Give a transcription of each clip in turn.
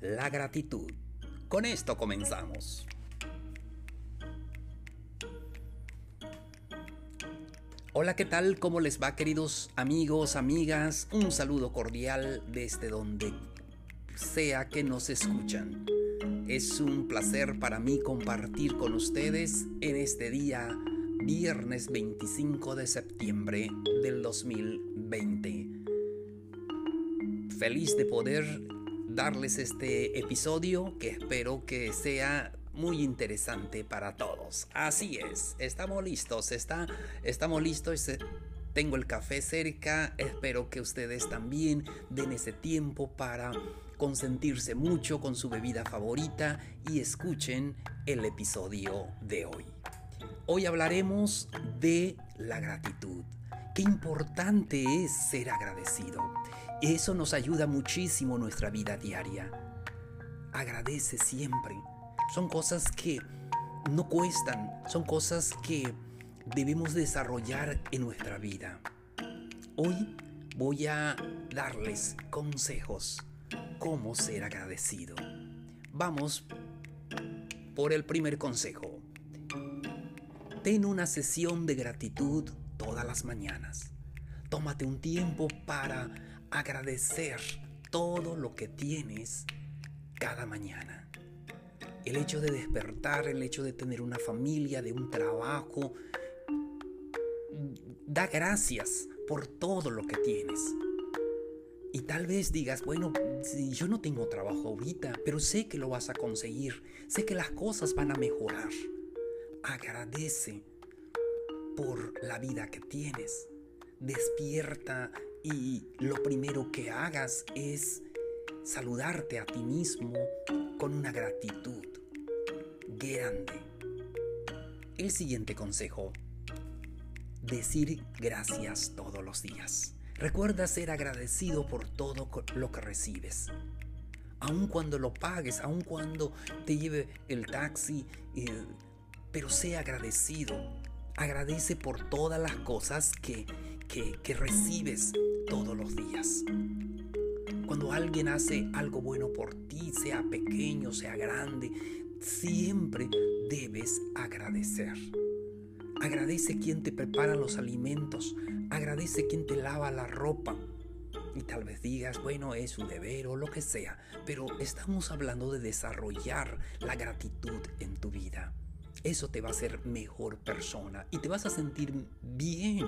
La gratitud. Con esto comenzamos. Hola, ¿qué tal? ¿Cómo les va queridos amigos, amigas? Un saludo cordial desde donde sea que nos escuchan. Es un placer para mí compartir con ustedes en este día, viernes 25 de septiembre del 2020. Feliz de poder darles este episodio que espero que sea muy interesante para todos. Así es, estamos listos, está, estamos listos. Tengo el café cerca, espero que ustedes también den ese tiempo para consentirse mucho con su bebida favorita y escuchen el episodio de hoy. Hoy hablaremos de la gratitud. Qué importante es ser agradecido. Eso nos ayuda muchísimo en nuestra vida diaria. Agradece siempre. Son cosas que no cuestan, son cosas que debemos desarrollar en nuestra vida. Hoy voy a darles consejos cómo ser agradecido. Vamos por el primer consejo. Ten una sesión de gratitud todas las mañanas. Tómate un tiempo para agradecer todo lo que tienes cada mañana. El hecho de despertar, el hecho de tener una familia, de un trabajo, da gracias por todo lo que tienes. Y tal vez digas, bueno, yo no tengo trabajo ahorita, pero sé que lo vas a conseguir, sé que las cosas van a mejorar. Agradece por la vida que tienes. Despierta y lo primero que hagas es saludarte a ti mismo con una gratitud grande. El siguiente consejo. Decir gracias todos los días. Recuerda ser agradecido por todo lo que recibes. Aun cuando lo pagues, aun cuando te lleve el taxi, eh, pero sea agradecido. Agradece por todas las cosas que, que recibes todos los días. Cuando alguien hace algo bueno por ti, sea pequeño, sea grande, siempre debes agradecer. Agradece quien te prepara los alimentos. Agradece quien te lava la ropa. Y tal vez digas, bueno, es su deber o lo que sea. Pero estamos hablando de desarrollar la gratitud en tu vida. Eso te va a hacer mejor persona y te vas a sentir bien.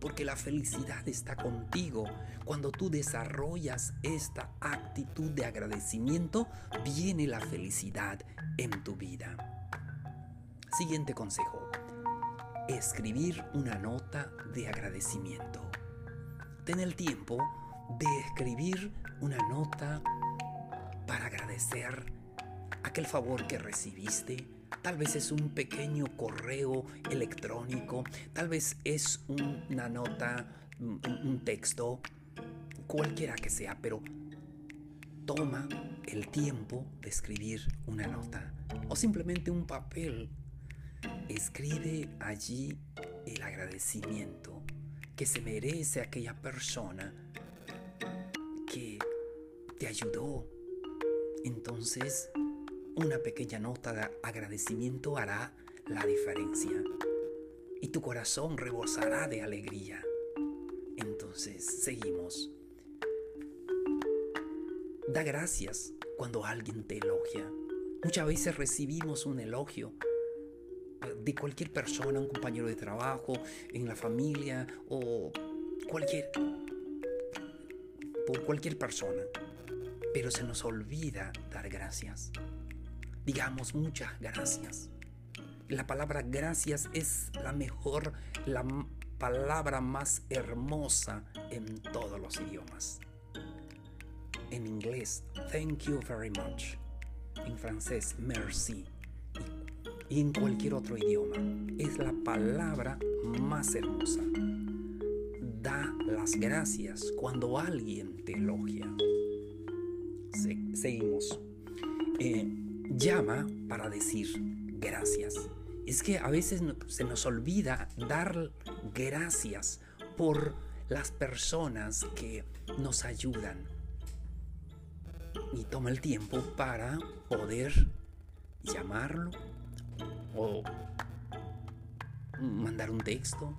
Porque la felicidad está contigo. Cuando tú desarrollas esta actitud de agradecimiento, viene la felicidad en tu vida. Siguiente consejo escribir una nota de agradecimiento. Ten el tiempo de escribir una nota para agradecer aquel favor que recibiste. Tal vez es un pequeño correo electrónico, tal vez es una nota, un texto, cualquiera que sea, pero toma el tiempo de escribir una nota o simplemente un papel Escribe allí el agradecimiento que se merece aquella persona que te ayudó. Entonces, una pequeña nota de agradecimiento hará la diferencia y tu corazón rebosará de alegría. Entonces, seguimos. Da gracias cuando alguien te elogia. Muchas veces recibimos un elogio de cualquier persona, un compañero de trabajo, en la familia o cualquier por cualquier persona. Pero se nos olvida dar gracias. Digamos muchas gracias. La palabra gracias es la mejor, la palabra más hermosa en todos los idiomas. en inglés thank you very much, en francés merci y en cualquier otro idioma. Es la palabra más hermosa. Da las gracias cuando alguien te elogia. seguimos. Eh, llama para decir gracias. Es que a veces se nos olvida dar gracias por las personas que nos ayudan. Y toma el tiempo para poder llamarlo o mandar un texto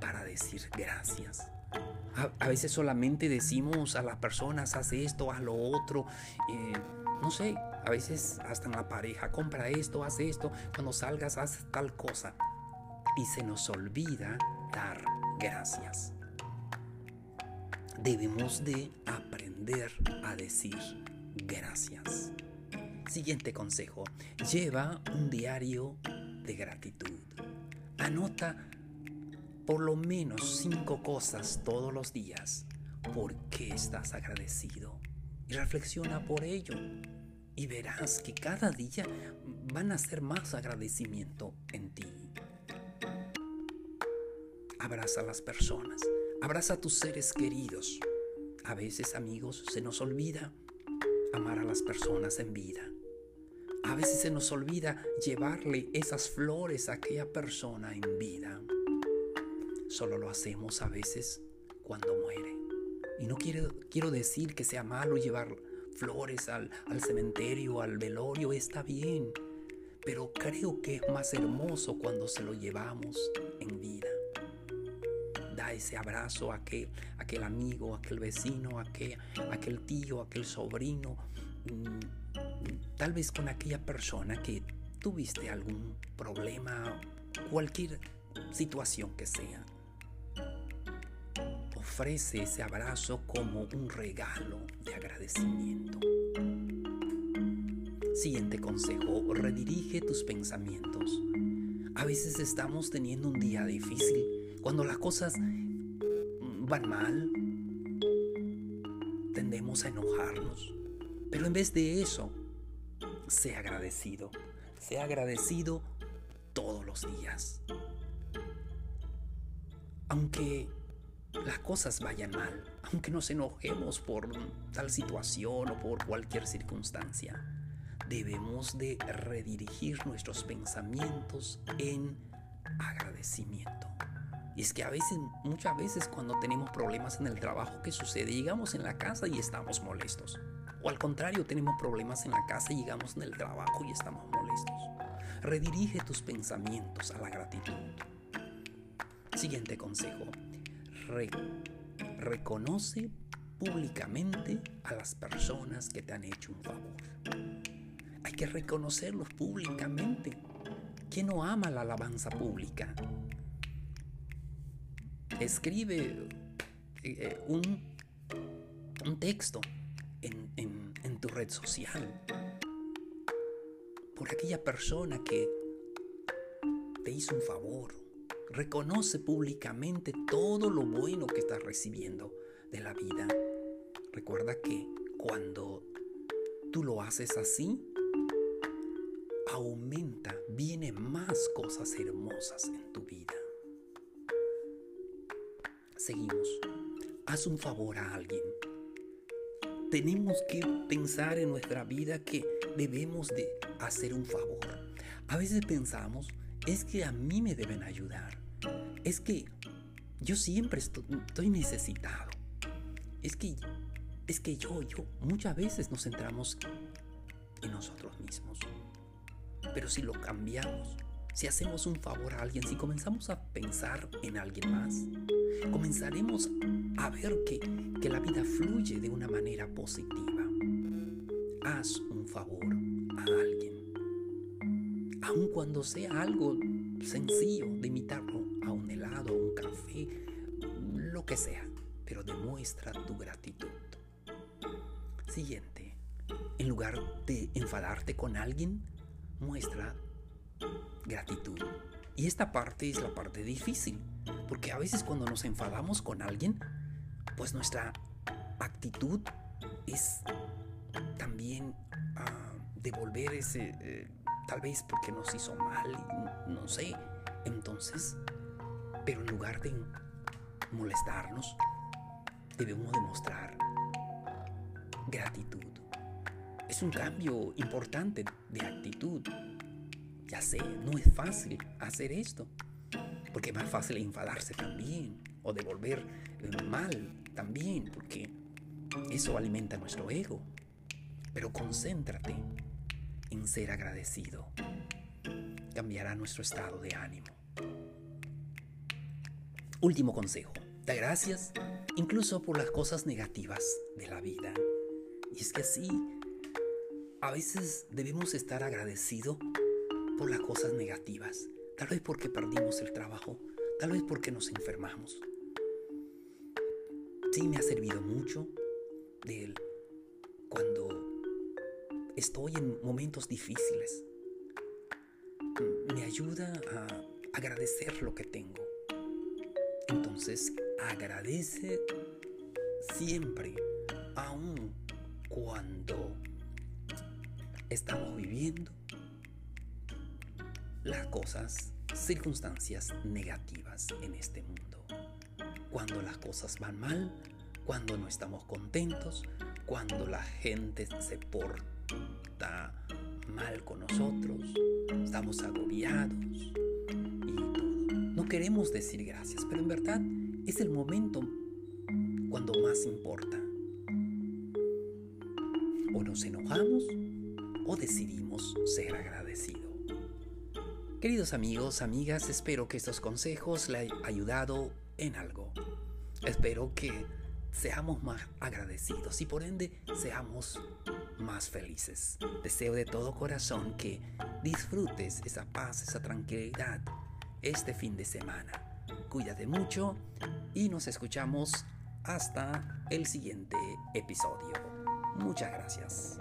para decir gracias. A, veces solamente decimos a las personas, haz esto, haz lo otro. Eh, no sé, a veces hasta en la pareja, compra esto, haz esto, cuando salgas, haz tal cosa. Y se nos olvida dar gracias. Debemos de aprender a decir gracias. Siguiente consejo. Lleva un diario de gratitud. Anota por lo menos cinco cosas todos los días por qué estás agradecido y reflexiona por ello y verás que cada día van a ser más agradecimiento en ti. Abraza a las personas, abraza a tus seres queridos. A veces, amigos, se nos olvida amar a las personas en vida. A veces se nos olvida llevarle esas flores a aquella persona en vida. Solo lo hacemos a veces cuando muere. Y no quiero, quiero decir que sea malo llevar flores al, cementerio, al velorio, está bien. Pero creo que es más hermoso cuando se lo llevamos en vida. Da ese abrazo a aquel, aquel amigo, aquel vecino, aquel, aquel tío, aquel sobrino. Mm, tal vez con aquella persona que tuviste algún problema, cualquier situación que sea ofrece ese abrazo como un regalo de agradecimiento. Siguiente consejo, redirige tus pensamientos. A veces estamos teniendo un día difícil, cuando las cosas van mal, tendemos a enojarnos. Pero en vez de eso, sé agradecido. Sé agradecido todos los días. Aunque las cosas vayan mal, aunque nos enojemos por tal situación o por cualquier circunstancia, debemos de redirigir nuestros pensamientos en agradecimiento. Y es que a veces, muchas veces cuando tenemos problemas en el trabajo, ¿qué sucede? Llegamos en la casa y estamos molestos. O al contrario, tenemos problemas en la casa y llegamos en el trabajo y estamos molestos. Redirige tus pensamientos a la gratitud. Siguiente consejo reconoce públicamente a las personas que te han hecho un favor. Hay que reconocerlos públicamente. ¿Quién no ama la alabanza pública? Escribe eh, un, un, texto en, en tu red social por aquella persona que te hizo un favor Reconoce públicamente todo lo bueno que estás recibiendo de la vida. Recuerda que cuando tú lo haces así, aumenta, vienen más cosas hermosas en tu vida. Seguimos. Haz un favor a alguien. Tenemos que pensar en nuestra vida que debemos de hacer un favor. A veces pensamos, es que a mí me deben ayudar es que yo siempre estoy, necesitado. Es que, es que yo, yo, muchas veces nos centramos en nosotros mismos. Pero si lo cambiamos, si hacemos un favor a alguien, si comenzamos a pensar en alguien más, comenzaremos a ver que, que la vida fluye de una manera positiva. Haz un favor a alguien. Aun cuando sea algo sencillo de imitarlo sea, pero demuestra tu gratitud. Siguiente, en lugar de enfadarte con alguien, muestra gratitud. Y esta parte es la parte difícil, porque a veces cuando nos enfadamos con alguien, pues nuestra actitud es también ah, devolver ese, eh, tal vez porque nos hizo mal, no sé. Entonces, pero en lugar de molestarnos, debemos demostrar gratitud. Es un cambio importante de actitud. Ya sé, no es fácil hacer esto, porque es más fácil enfadarse también o devolver mal también, porque eso alimenta nuestro ego. Pero concéntrate en ser agradecido. Cambiará nuestro estado de ánimo. Último consejo. Da gracias incluso por las cosas negativas de la vida. Y es que sí, a veces debemos estar agradecidos por las cosas negativas. Tal vez porque perdimos el trabajo, tal vez porque nos enfermamos. Sí me ha servido mucho de él cuando estoy en momentos difíciles. Me ayuda a agradecer lo que tengo. Entonces agradece siempre, aun cuando estamos viviendo las cosas, circunstancias negativas en este mundo. Cuando las cosas van mal, cuando no estamos contentos, cuando la gente se porta mal con nosotros, estamos agobiados y todo. No queremos decir gracias, pero en verdad es el momento cuando más importa. O nos enojamos o decidimos ser agradecidos. Queridos amigos, amigas, espero que estos consejos le hayan ayudado en algo. Espero que seamos más agradecidos y por ende seamos más felices. Deseo de todo corazón que disfrutes esa paz, esa tranquilidad este fin de semana. Cuídate mucho y nos escuchamos hasta el siguiente episodio. Muchas gracias.